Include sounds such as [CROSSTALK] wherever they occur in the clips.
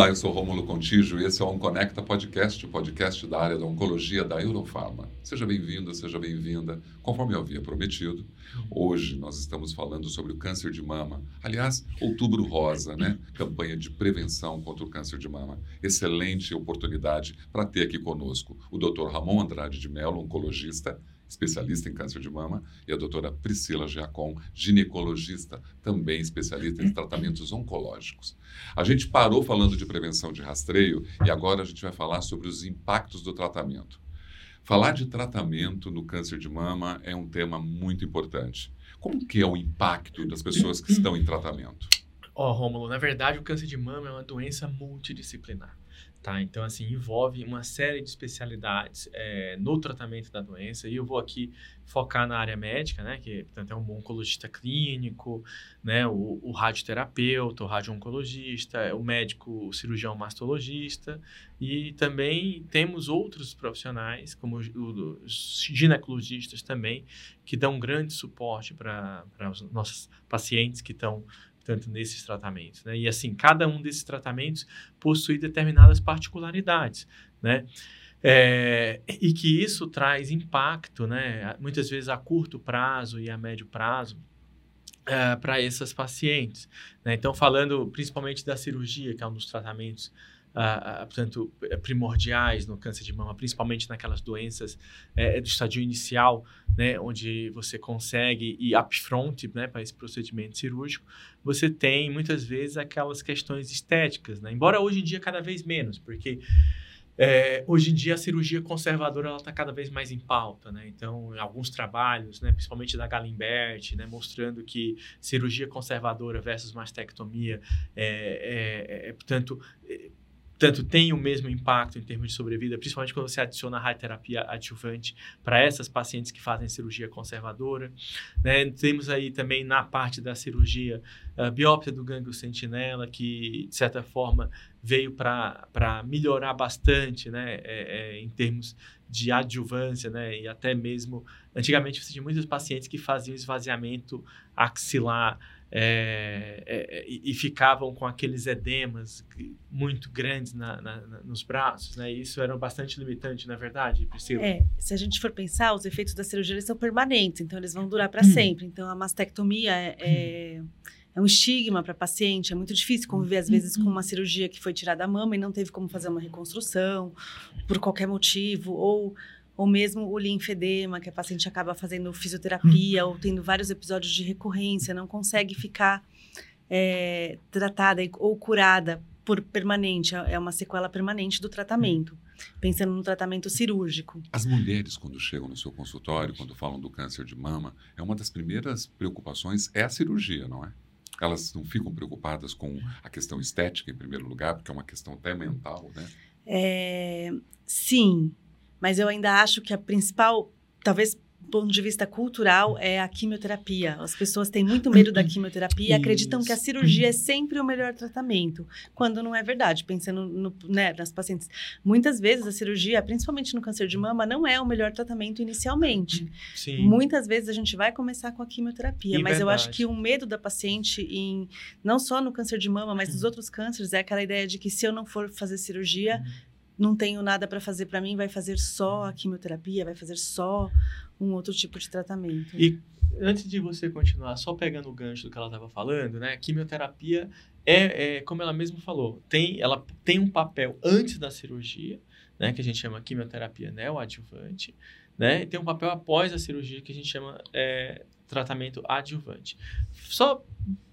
Olá, eu sou Rômulo Contígio e esse é o Onconecta Podcast, o podcast da área da oncologia da Eurofarma. Seja bem-vindo, seja bem-vinda. Conforme eu havia prometido, hoje nós estamos falando sobre o câncer de mama. Aliás, Outubro Rosa, né? Campanha de prevenção contra o câncer de mama. Excelente oportunidade para ter aqui conosco o Dr. Ramon Andrade de Mello, oncologista, especialista em câncer de mama, e a doutora Priscila Giacom, ginecologista, também especialista em tratamentos oncológicos. A gente parou falando de prevenção de rastreio e agora a gente vai falar sobre os impactos do tratamento. Falar de tratamento no câncer de mama é um tema muito importante. Como que é o impacto das pessoas que estão em tratamento? Ó, oh, Rômulo, na verdade o câncer de mama é uma doença multidisciplinar. Tá? Então, assim, envolve uma série de especialidades é, no tratamento da doença. E eu vou aqui focar na área médica, né? Que, portanto, é um oncologista clínico, né? O, o radioterapeuta, o radio-oncologista, o médico, o cirurgião mastologista. E também temos outros profissionais, como os ginecologistas também, que dão grande suporte para os nossos pacientes que estão tanto nesses tratamentos, né? E assim, cada um desses tratamentos possui determinadas particularidades, né? É, e que isso traz impacto, né? Muitas vezes a curto prazo e a médio prazo é, para essas pacientes. Né? Então, falando principalmente da cirurgia, que é um dos tratamentos portanto, eh, primordiais no câncer de mama, principalmente naquelas doenças é, do estadio inicial, né, onde você consegue ir upfront né, para esse procedimento cirúrgico, você tem muitas vezes aquelas questões estéticas, né? embora hoje em dia cada vez menos, porque é, hoje em dia a cirurgia conservadora está cada vez mais em pauta, né? Então, alguns trabalhos, né, principalmente da Galimbert, né, mostrando que cirurgia conservadora versus mastectomia, é, é, é portanto, tanto tem o mesmo impacto em termos de sobrevida, principalmente quando você adiciona a radioterapia adjuvante para essas pacientes que fazem cirurgia conservadora. Né? Temos aí também na parte da cirurgia a biópsia do gânglio sentinela, que de certa forma veio para melhorar bastante né? É, é, em termos de adjuvância, né? E até mesmo, antigamente você tinha muitos pacientes que faziam esvaziamento axilar é, é, e, e, ficavam com aqueles edemas muito grandes na, na, na, nos braços, né? E isso era bastante limitante, na verdade, Priscila. É, se a gente for pensar, os efeitos da cirurgia são permanentes, então eles vão durar para hum. sempre. Então a mastectomia é, é, é um estigma para paciente, é muito difícil conviver às vezes com uma cirurgia que foi tirada da mama e não teve como fazer uma reconstrução por qualquer motivo ou ou mesmo o linfedema, que a paciente acaba fazendo fisioterapia ou tendo vários episódios de recorrência, não consegue ficar é, tratada ou curada por permanente, é uma sequela permanente do tratamento, pensando no tratamento cirúrgico. As mulheres, quando chegam no seu consultório, quando falam do câncer de mama, é uma das primeiras preocupações é a cirurgia, não é? Elas não ficam preocupadas com a questão estética, em primeiro lugar, porque é uma questão até mental, né? É, sim, mas eu ainda acho que a principal, talvez do ponto de vista cultural, é a quimioterapia. As pessoas têm muito medo da quimioterapia e acreditam que a cirurgia é sempre o melhor tratamento, quando não é verdade. Pensando no, né, nas pacientes, muitas vezes a cirurgia, principalmente no câncer de mama, não é o melhor tratamento inicialmente. Sim. Muitas vezes a gente vai começar com a quimioterapia, e mas verdade. eu acho que o medo da paciente, em, não só no câncer de mama, mas nos outros cânceres, é aquela ideia de que se eu não for fazer cirurgia, uhum não tenho nada para fazer para mim, vai fazer só a quimioterapia, vai fazer só um outro tipo de tratamento. E antes de você continuar, só pegando o gancho do que ela estava falando, né? Quimioterapia é, é, como ela mesma falou, tem, ela tem um papel antes da cirurgia, né? Que a gente chama quimioterapia neoadjuvante, né? E tem um papel após a cirurgia que a gente chama é, tratamento adjuvante. Só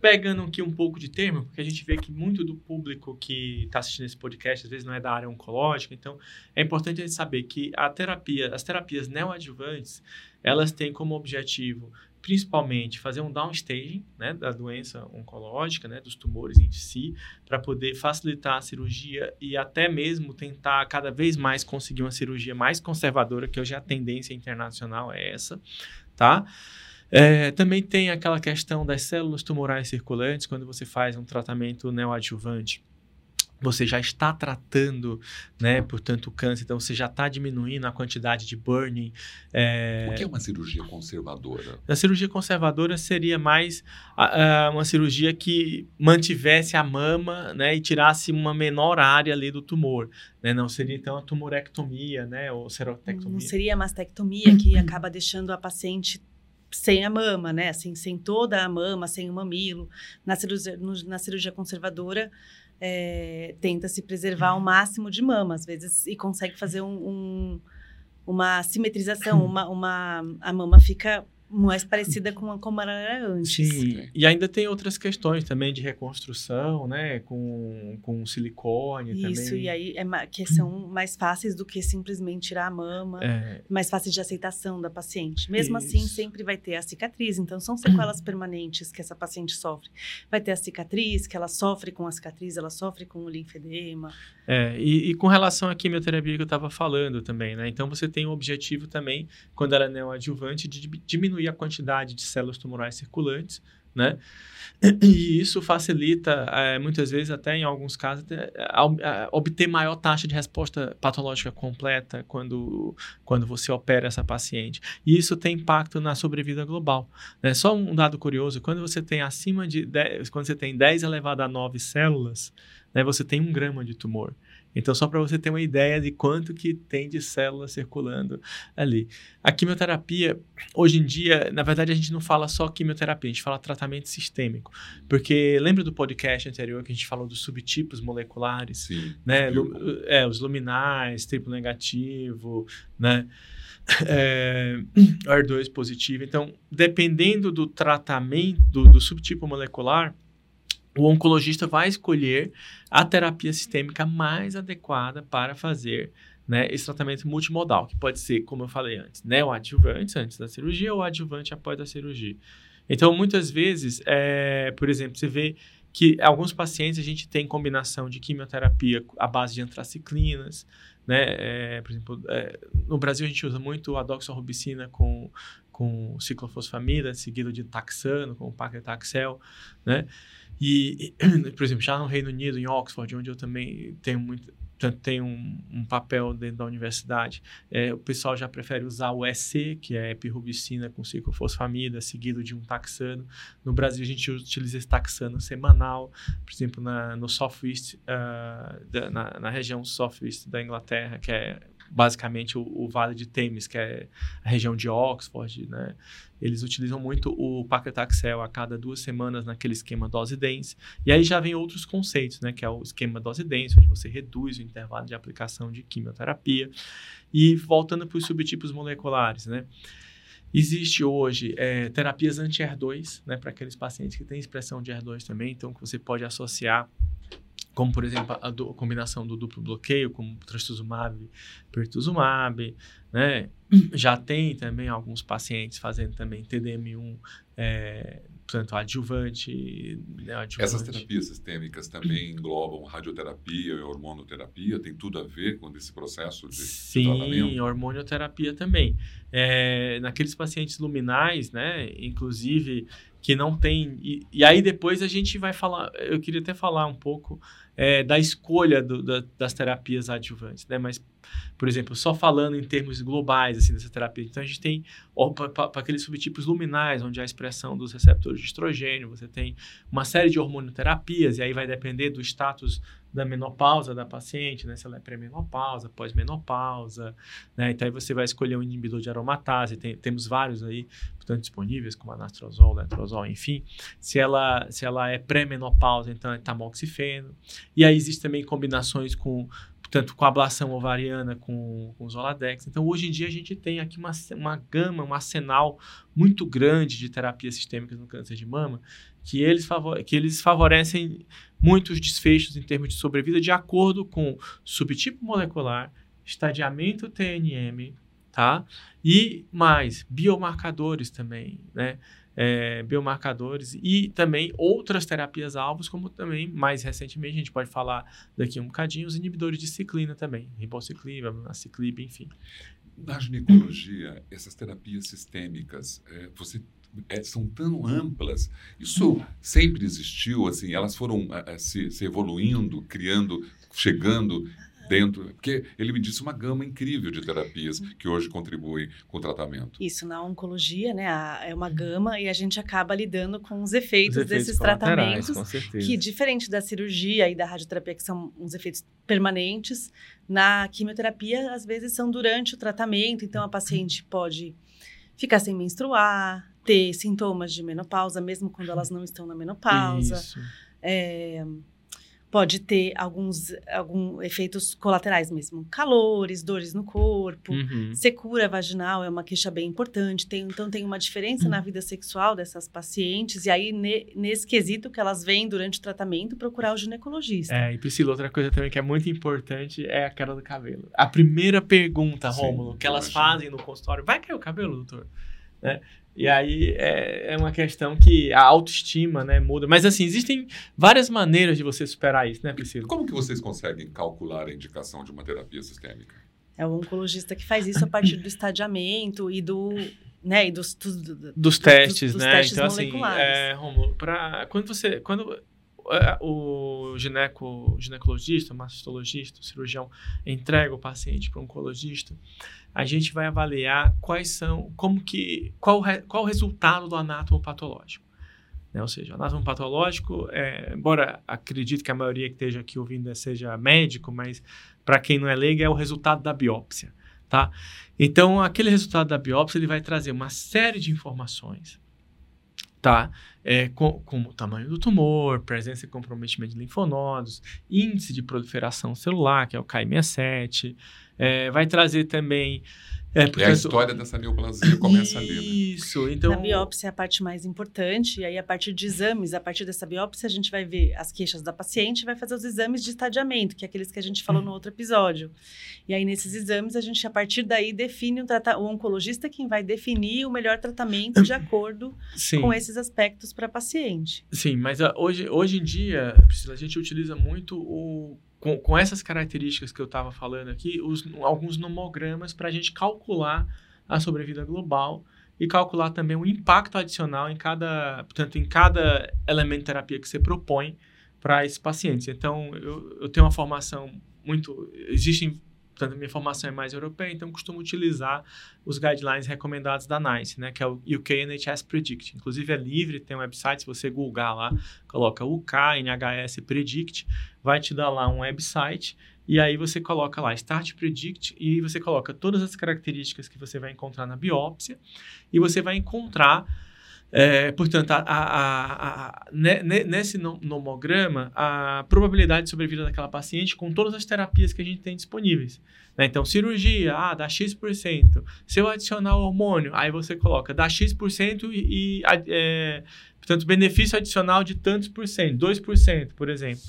pegando aqui um pouco de termo, porque a gente vê que muito do público que está assistindo esse podcast às vezes não é da área oncológica, então é importante a gente saber que a terapia, as terapias neoadjuvantes, elas têm como objetivo principalmente fazer um downstaging né, da doença oncológica, né, dos tumores em si, para poder facilitar a cirurgia e até mesmo tentar cada vez mais conseguir uma cirurgia mais conservadora, que hoje a tendência internacional é essa, tá? É, também tem aquela questão das células tumorais circulantes, quando você faz um tratamento neoadjuvante. você já está tratando, né, portanto, o câncer, então você já está diminuindo a quantidade de burning. É... O que é uma cirurgia conservadora? A cirurgia conservadora seria mais uh, uma cirurgia que mantivesse a mama, né, e tirasse uma menor área ali do tumor, né? Não seria então a tumorectomia, né, ou serotectomia. Não seria a mastectomia que acaba deixando a paciente sem a mama, né, assim, sem toda a mama, sem o mamilo. Na cirurgia, no, na cirurgia conservadora é, tenta se preservar ao máximo de mama, às vezes, e consegue fazer um, um, uma simetrização, [CLEARS THROAT] uma, uma, a mama fica mais parecida com como ela era antes. Sim, e ainda tem outras questões também de reconstrução, né, com, com silicone Isso, também. e aí é, que são mais fáceis do que simplesmente tirar a mama, é. mais fáceis de aceitação da paciente. Mesmo assim, Isso. assim, sempre vai ter a cicatriz, então são sequelas permanentes que essa paciente sofre. Vai ter a cicatriz, que ela sofre com a cicatriz, ela sofre com o linfedema. É, e, e com relação à quimioterapia que eu estava falando também, né, então você tem o objetivo também, quando ela é neoadjuvante, de diminuir diminuir a quantidade de células tumorais circulantes, né? E isso facilita, é, muitas vezes, até em alguns casos, até, a, a, obter maior taxa de resposta patológica completa quando, quando você opera essa paciente. E isso tem impacto na sobrevida global. Né? Só um dado curioso: quando você tem acima de 10, quando você tem 10 elevado a 9 células, né, você tem um grama de tumor. Então, só para você ter uma ideia de quanto que tem de células circulando ali. A quimioterapia, hoje em dia, na verdade, a gente não fala só quimioterapia, a gente fala tratamento sistêmico. Porque lembra do podcast anterior que a gente falou dos subtipos moleculares? Sim. Né? é, os luminais, triplo negativo, né? [LAUGHS] É, R2 positivo. Então, dependendo do tratamento, do, do subtipo molecular, o oncologista vai escolher a terapia sistêmica mais adequada para fazer né, esse tratamento multimodal, que pode ser, como eu falei antes, neoadjuvante antes da cirurgia ou adjuvante após a cirurgia. Então, muitas vezes, é, por exemplo, você vê que alguns pacientes a gente tem combinação de quimioterapia à base de antraciclinas, né? É, por exemplo, é, no Brasil a gente usa muito a doxorubicina com, com ciclofosfamida, seguido de taxano, com o paclitaxel, né? E, [CLEARS THROAT] por exemplo, já no Reino Unido, em Oxford, onde eu também tenho muito, tenho um, um papel dentro da universidade, é, o pessoal já prefere usar o EC, que é epirubicina com ciclofosfamida, seguido de um taxano. No Brasil, a gente utiliza esse taxano semanal, por exemplo, na, no Southwest, uh, da, na, na região Southwest da Inglaterra, que é basicamente o, o, Vale de Thames, que é a região de Oxford, né? Eles utilizam muito o paclitaxel a cada duas semanas naquele esquema dose dense. E aí já vem outros conceitos, né? Que é o esquema dose dense, onde você reduz o intervalo de aplicação de quimioterapia. E voltando para os subtipos moleculares, né? Existe hoje é, terapias anti-HER2, né? Para aqueles pacientes que têm expressão de HER2 também, então que você pode associar como por exemplo a, do, a, combinação do duplo bloqueio, como trastuzumab, pertuzumab, né? [CLEARS THROAT] Já tem também alguns pacientes fazendo também TDM1, é, portanto, adjuvante, né, adjuvante. Essas terapias sistêmicas também englobam radioterapia e hormonoterapia, tem tudo a ver com esse processo de, Sim, de tratamento? Sim, hormonioterapia também. É, naqueles pacientes luminais, né, inclusive que não tem. E, e, aí depois a gente vai falar. Eu queria até falar um pouco é, da escolha do, da, das terapias adjuvantes, né? Mas, por exemplo, só falando em termos globais assim dessa terapia, então a gente tem para aqueles subtipos luminais, onde há expressão dos receptores de estrogênio, você tem uma série de hormonoterapias, e aí vai depender do status da menopausa da paciente, né? Se ela é pré-menopausa, pós-menopausa, né? Então aí você vai escolher um inibidor de aromatase, tem, temos vários aí, portanto, disponíveis, como anastrozol, letrozol, enfim. Se ela, se ela é pré-menopausa, então é tamoxifeno. E aí existem também combinações com portanto, com ablação ovariana, com, com Zoladex. Então, hoje em dia, a gente tem aqui uma, uma gama, um arsenal muito grande de terapias sistêmicas no câncer de mama, que eles, que eles favorecem muitos desfechos em termos de sobrevida de acordo com subtipo molecular, estadiamento TNM, tá? E mais, biomarcadores também, né? É, biomarcadores e também outras terapias alvos, como também, mais recentemente, a gente pode falar daqui um bocadinho, os inibidores de ciclina também, ribociclib, ciclib, enfim. Na ginecologia, essas terapias sistêmicas, é, você é, são tão amplas. Isso sempre existiu, assim, elas foram é, se, se evoluindo, criando, chegando dentro. Porque ele me disse uma gama incrível de terapias que hoje contribuem com o tratamento. Isso, na oncologia, né, é uma gama e a gente acaba lidando com os efeitos, Os efeitos desses tratamentos, com certeza. que diferente da cirurgia e da radioterapia, que são uns efeitos permanentes, na quimioterapia, às vezes, são durante o tratamento, então a paciente pode ficar sem menstruar, ter sintomas de menopausa, mesmo quando elas não estão na menopausa. Isso. É, pode ter alguns, alguns efeitos colaterais mesmo. Calores, dores no corpo. Uhum. Secura vaginal é uma queixa bem importante. Tem, então, tem uma diferença na vida sexual dessas pacientes. E aí, ne- nesse quesito que elas vêm durante o tratamento, procurar o ginecologista. É, e Priscila, outra coisa também que é muito importante é a queda do cabelo. A primeira pergunta, Rômulo, que elas fazem no consultório, vai cair o cabelo, doutor? Né? E aí é, é uma questão que a autoestima, né, muda. Mas assim, existem várias maneiras de você superar isso, né, Priscila? Como que vocês conseguem calcular a indicação de uma terapia sistêmica? É o oncologista que faz isso a partir do estadiamento e do. Né, e dos, dos- do- Dos testes, dos né? testes então, assim, moleculares. é, Rômulo, pra, quando você. Quando é, o gineco, o ginecologista, o mastologista, o cirurgião entrega o paciente para o oncologista, a gente vai avaliar quais são, como que, qual, qual o resultado do anátomo patológico. Né? Ou seja, o anátomo patológico, é, embora acredito que a maioria que esteja aqui ouvindo seja médico, mas para quem não é leigo é o resultado da biópsia, tá? Então, aquele resultado da biópsia ele vai trazer uma série de informações, tá? É, com- como o tamanho do tumor, presença e comprometimento de linfonodos, índice de proliferação celular, que é o KI67, é, vai trazer também. É, É a portanto, história dessa neoplasia começa ali, né? Isso, então. Na biópsia é a parte mais importante, e aí a partir de exames, a partir dessa biópsia, a gente vai ver as queixas da paciente e vai fazer os exames de estadiamento, que é aqueles que a gente falou no outro episódio. E aí, nesses exames, a gente, a partir daí, define o, trata- o oncologista é quem vai definir o melhor tratamento de acordo Sim. com esses aspectos para a paciente. Sim, mas ah, hoje, hoje em dia, Priscila, a gente utiliza muito o. Com, com essas características que eu estava falando aqui, os, alguns nomogramas para a gente calcular a sobrevida global e calcular também o impacto adicional em cada, portanto, em cada elemento de terapia que você propõe para esses pacientes. Então, eu, eu tenho uma formação muito. Existem. Portanto, minha formação é mais europeia, então costumo utilizar os guidelines recomendados da NICE, né, que é o UK NHS Predict. Inclusive é livre, tem um website, se você googar lá, coloca UK NHS Predict, vai te dar lá um website e aí você coloca lá Start Predict e você coloca todas as características que você vai encontrar na biópsia e você vai encontrar é, portanto, a, a, a, a, ne- ne- nesse no- nomograma, a probabilidade de sobrevida daquela paciente com todas as terapias que a gente tem disponíveis. né? Então, cirurgia, ah, dá X%. Se eu adicionar hormônio, aí você coloca, dá X% e, e é, portanto, benefício adicional de tantos por cento, 2%, por exemplo.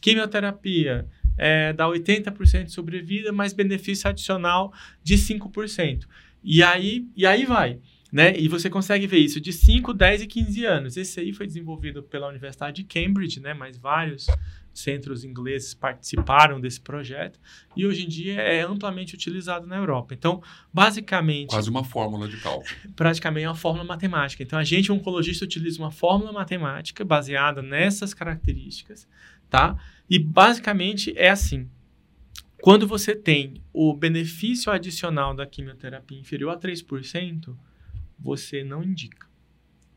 Quimioterapia, é, dá 80% de sobrevida, mas benefício adicional de 5%. E aí, e aí vai. Né? E você consegue ver isso de 5, 10 e 15 anos. Esse aí foi desenvolvido pela Universidade de Cambridge, né? mas vários centros ingleses participaram desse projeto e hoje em dia é amplamente utilizado na Europa. Então, basicamente, Quase uma fórmula de cálculo. [LAUGHS] praticamente é uma fórmula matemática. Então, a gente, oncologista, utiliza uma fórmula matemática baseada nessas características, tá? E, basicamente, é assim. Quando você tem o benefício adicional da quimioterapia inferior a 3%, você não indica,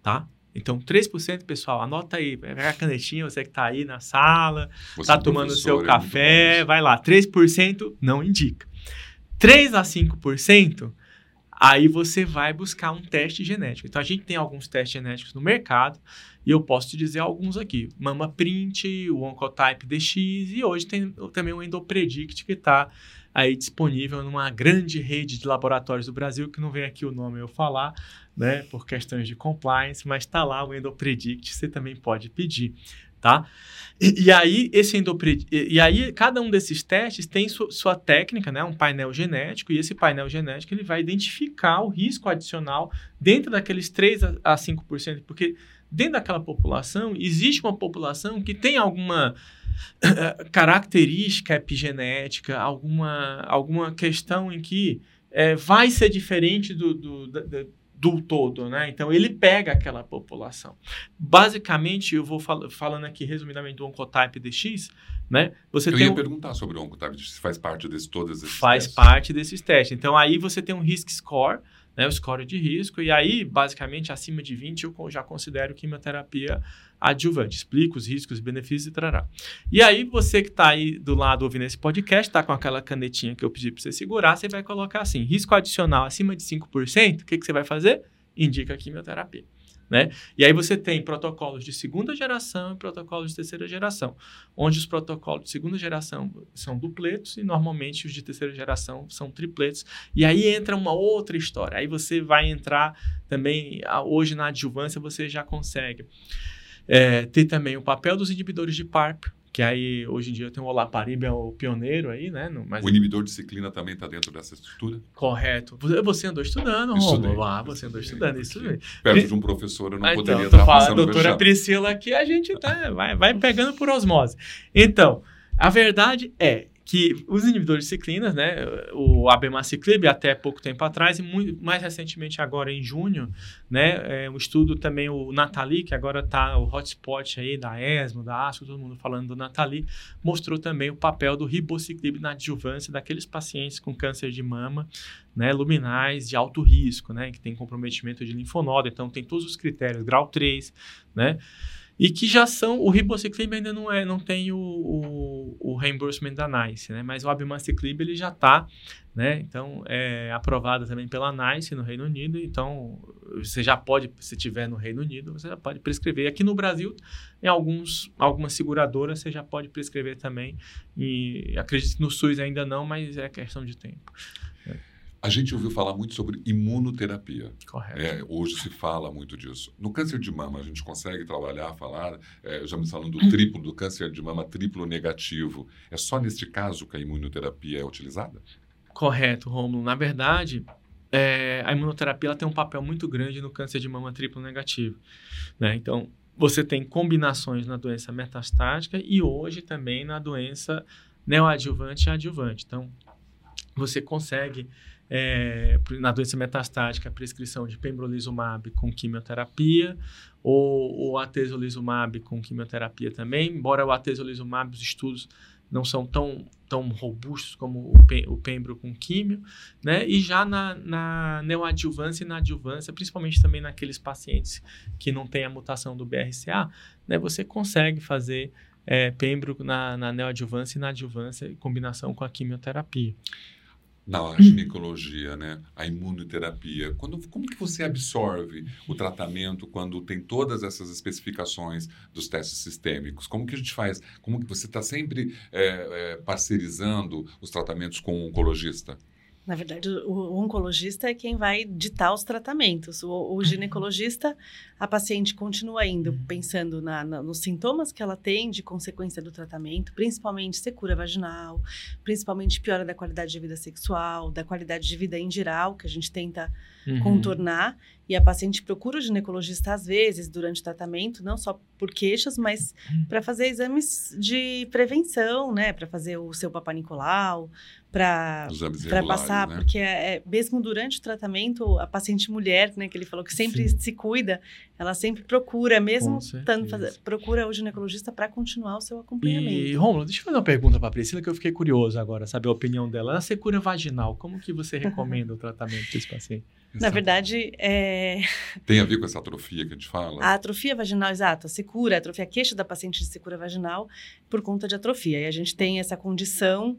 tá? Então, 3%, pessoal, anota aí, pega a canetinha, você que está aí na sala, Você, tá tomando seu é café, isso. vai lá, 3% não indica. 3 a 5%, aí você vai buscar um teste genético. Então a gente tem alguns testes genéticos no mercado e eu posso te dizer alguns aqui. Mama Print, o Oncotype DX e hoje tem também o Endopredict que está aí disponível numa grande rede de laboratórios do Brasil, que não vem aqui o nome eu falar, né, por questões de compliance, mas está lá o Endopredict, você também pode pedir, tá? E, e aí, esse endopred... e, e aí, cada um desses testes tem su- sua técnica, né? Um painel genético, e esse painel genético ele vai identificar o risco adicional dentro daqueles 3 a, a 5%, porque dentro daquela população, existe uma população que tem alguma eh, característica epigenética, alguma, alguma questão em que eh, vai ser diferente do, do, da- do todo, né? Então ele pega aquela população. Basicamente, eu vou fal falando aqui resumidamente do Oncotype DX, né? Você eu ia um... perguntar sobre o Oncotype DX, se faz parte desse todos esses Faz testes. parte desses testes. Então aí você tem um risk score, né, o score de risco, e aí, basicamente, acima de 20, eu já considero quimioterapia adjuvante. Explico os riscos, benefícios e trará. E aí, você que está aí do lado ouvindo esse podcast, está com aquela canetinha que eu pedi para você segurar, você vai colocar assim, risco adicional acima de 5%, o que, que você vai fazer? Indica quimioterapia. Né? E aí você tem protocolos de segunda geração e protocolos de terceira geração, onde os protocolos de segunda geração são dupletos e normalmente os de terceira geração são tripletos. E aí entra uma outra história. Aí você vai entrar também, hoje na adjuvância você já consegue é, ter também o papel dos inibidores de PARP, que aí hoje em dia tem o Olaparib, é o pioneiro aí, né? No, mas... O inibidor de ciclina também está dentro dessa estrutura? Correto. Você andou estudando, Romulo. Ah, você andou estudando, isso mesmo. Perto de um professor eu não ah, então, poderia estar passando A doutora Priscila aqui, a gente tá, vai, vai pegando por osmose. Então, a verdade é que os inibidores de ciclinas, né, o abemaciclib até pouco tempo atrás e muito, mais recentemente agora em junho, né, é, um estudo também o Natali, que agora está o hotspot aí da ESMO, da ASCO, todo mundo falando do Natali, mostrou também o papel do ribociclib na adjuvância daqueles pacientes com câncer de mama, né, luminais de alto risco, né, que tem comprometimento de linfonodo, então tem todos os critérios, grau 3, né, e que já são, o ribociclib ainda não, é, não tem o, o, o reimbursement da NICE, né? mas o abemaciclib ele já está, né? então é aprovado também pela NICE no Reino Unido, então você já pode, se tiver no Reino Unido, você já pode prescrever. Aqui no Brasil, em alguns, algumas seguradoras, você já pode prescrever também, e acredito que no SUS ainda não, mas é questão de tempo. A gente ouviu falar muito sobre imunoterapia. Correto. É, hoje se fala muito disso. No câncer de mama, a gente consegue trabalhar, falar, é, já me falando do triplo, do câncer de mama triplo negativo. É só neste caso que a imunoterapia é utilizada? Correto, Romulo. Na verdade, é, a imunoterapia tem um papel muito grande no câncer de mama triplo negativo. Né? Então, você tem combinações na doença metastática e hoje também na doença neoadjuvante e adjuvante. Então, você consegue é, na doença metastática, a prescrição de pembrolizumab com quimioterapia ou o atezolizumab com quimioterapia também, embora o atezolizumab, os estudos não são tão, tão robustos como o, o pembro com químio, né? E já na, na neoadjuvância e na adjuvância, principalmente também naqueles pacientes que não têm a mutação do BRCA, né? Você consegue fazer é, pembro na, na neoadjuvância e na adjuvância em combinação com a quimioterapia na [CLEARS THROAT] ginecologia, né? A imunoterapia. Quando, como que você absorve o tratamento quando tem todas essas especificações dos testes sistêmicos? Como que a gente faz? Como que você está sempre é, é, parcerizando os tratamentos com o oncologista? Na verdade, o, oncologista é quem vai ditar os tratamentos. O, o ginecologista, a paciente continua indo uhum. pensando na, na, nos sintomas que ela tem de consequência do tratamento, principalmente secura vaginal, principalmente piora da qualidade de vida sexual, da qualidade de vida em geral, que a gente tenta uhum. contornar. E a paciente procura o ginecologista às vezes durante o tratamento, não só por queixas, mas uhum. para fazer exames de prevenção, né? Para fazer o seu Papa Nicolau, para passar, né? porque é, é, mesmo durante o tratamento, a paciente mulher, né, que ele falou que sempre Sim. se cuida, ela sempre procura, mesmo estando fazer, procura o ginecologista para continuar o seu acompanhamento. E, Romulo, deixa eu fazer uma pergunta para a Priscila, que eu fiquei curioso agora, saber a opinião dela. Na secura vaginal, como que você recomenda o tratamento desse paciente? [LAUGHS] Na verdade, é... Tem a ver com essa atrofia que a gente fala? A atrofia vaginal, exato. A secura, a atrofia, a queixa da paciente de secura vaginal por conta de atrofia. E a gente tem essa condição,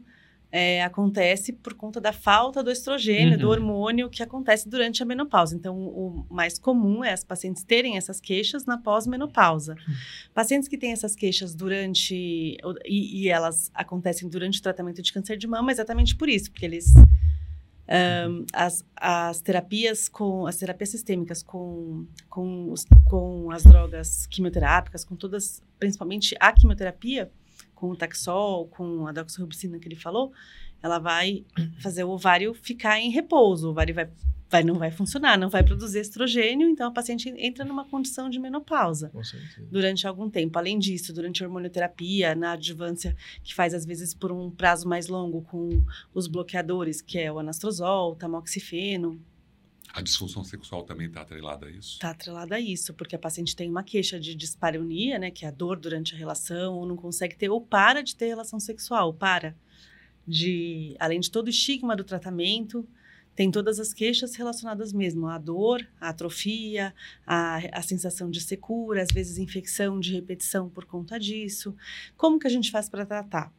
é, acontece por conta da falta do estrogênio, uhum. do hormônio que acontece durante a menopausa. Então, o mais comum é as pacientes terem essas queixas na pós-menopausa. Uhum. Pacientes que têm essas queixas durante... E, e elas acontecem durante o tratamento de câncer de mama exatamente por isso, porque eles um, as, as terapias com as terapias sistêmicas com, com, os, com as drogas quimioterápicas, com todas, principalmente a quimioterapia, com o Taxol, com a doxorubicina que ele falou, ela vai fazer o ovário ficar em repouso, o ovário vai vai, não vai funcionar, não vai produzir estrogênio, então a paciente entra numa condição de menopausa durante algum tempo. Além disso, durante a hormonioterapia, na adjuvância, que faz às vezes por um prazo mais longo com os bloqueadores, que é o anastrozol, o tamoxifeno, A disfunção sexual também está atrelada a isso? Está atrelada a isso, porque a paciente tem uma queixa de dispareunia, né, que é a dor durante a relação, ou não consegue ter, ou para de ter relação sexual, para. De, além de todo o estigma do tratamento, tem todas as queixas relacionadas mesmo à dor, à atrofia, à, à sensação de secura, às vezes infecção de repetição por conta disso. Como que a gente faz para tratar?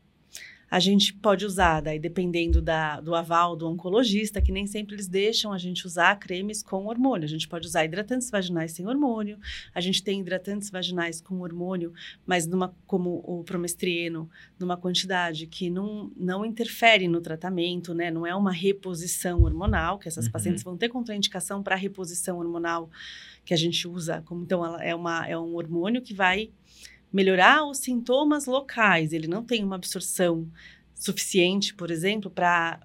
A gente pode usar, daí dependendo da, do aval do oncologista, que nem sempre eles deixam a gente usar cremes com hormônio. A gente pode usar hidratantes vaginais sem hormônio, a gente tem hidratantes vaginais com hormônio, mas numa, como o promestrieno, numa quantidade que não, não interfere no tratamento, né? Não é uma reposição hormonal, que essas uhum. pacientes vão ter contraindicação para reposição hormonal que a gente usa. Como, então, é, uma, é um hormônio que vai melhorar os sintomas locais. Ele não tem uma absorção suficiente, por exemplo, para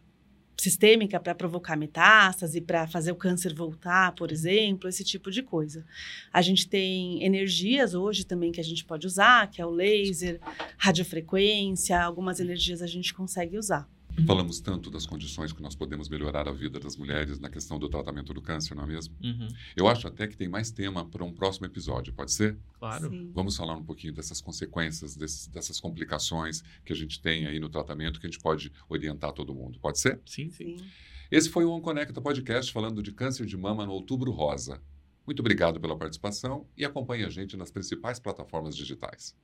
sistêmica para provocar metástase, para fazer o câncer voltar, por exemplo, esse tipo de coisa. A gente tem energias hoje também que a gente pode usar, que é o laser, radiofrequência, algumas energias a gente consegue usar. Falamos tanto das condições que nós podemos melhorar a vida das mulheres na questão do tratamento do câncer, não é mesmo? Uhum. Eu acho até que tem mais tema para um próximo episódio, pode ser? Claro. Sim. Vamos falar um pouquinho dessas consequências, desses, dessas complicações que a gente tem aí no tratamento, que a gente pode orientar todo mundo, pode ser? Sim, sim. sim. Esse foi o OnConecta Podcast falando de câncer de mama no Outubro Rosa. Muito obrigado pela participação e acompanhe a gente nas principais plataformas digitais.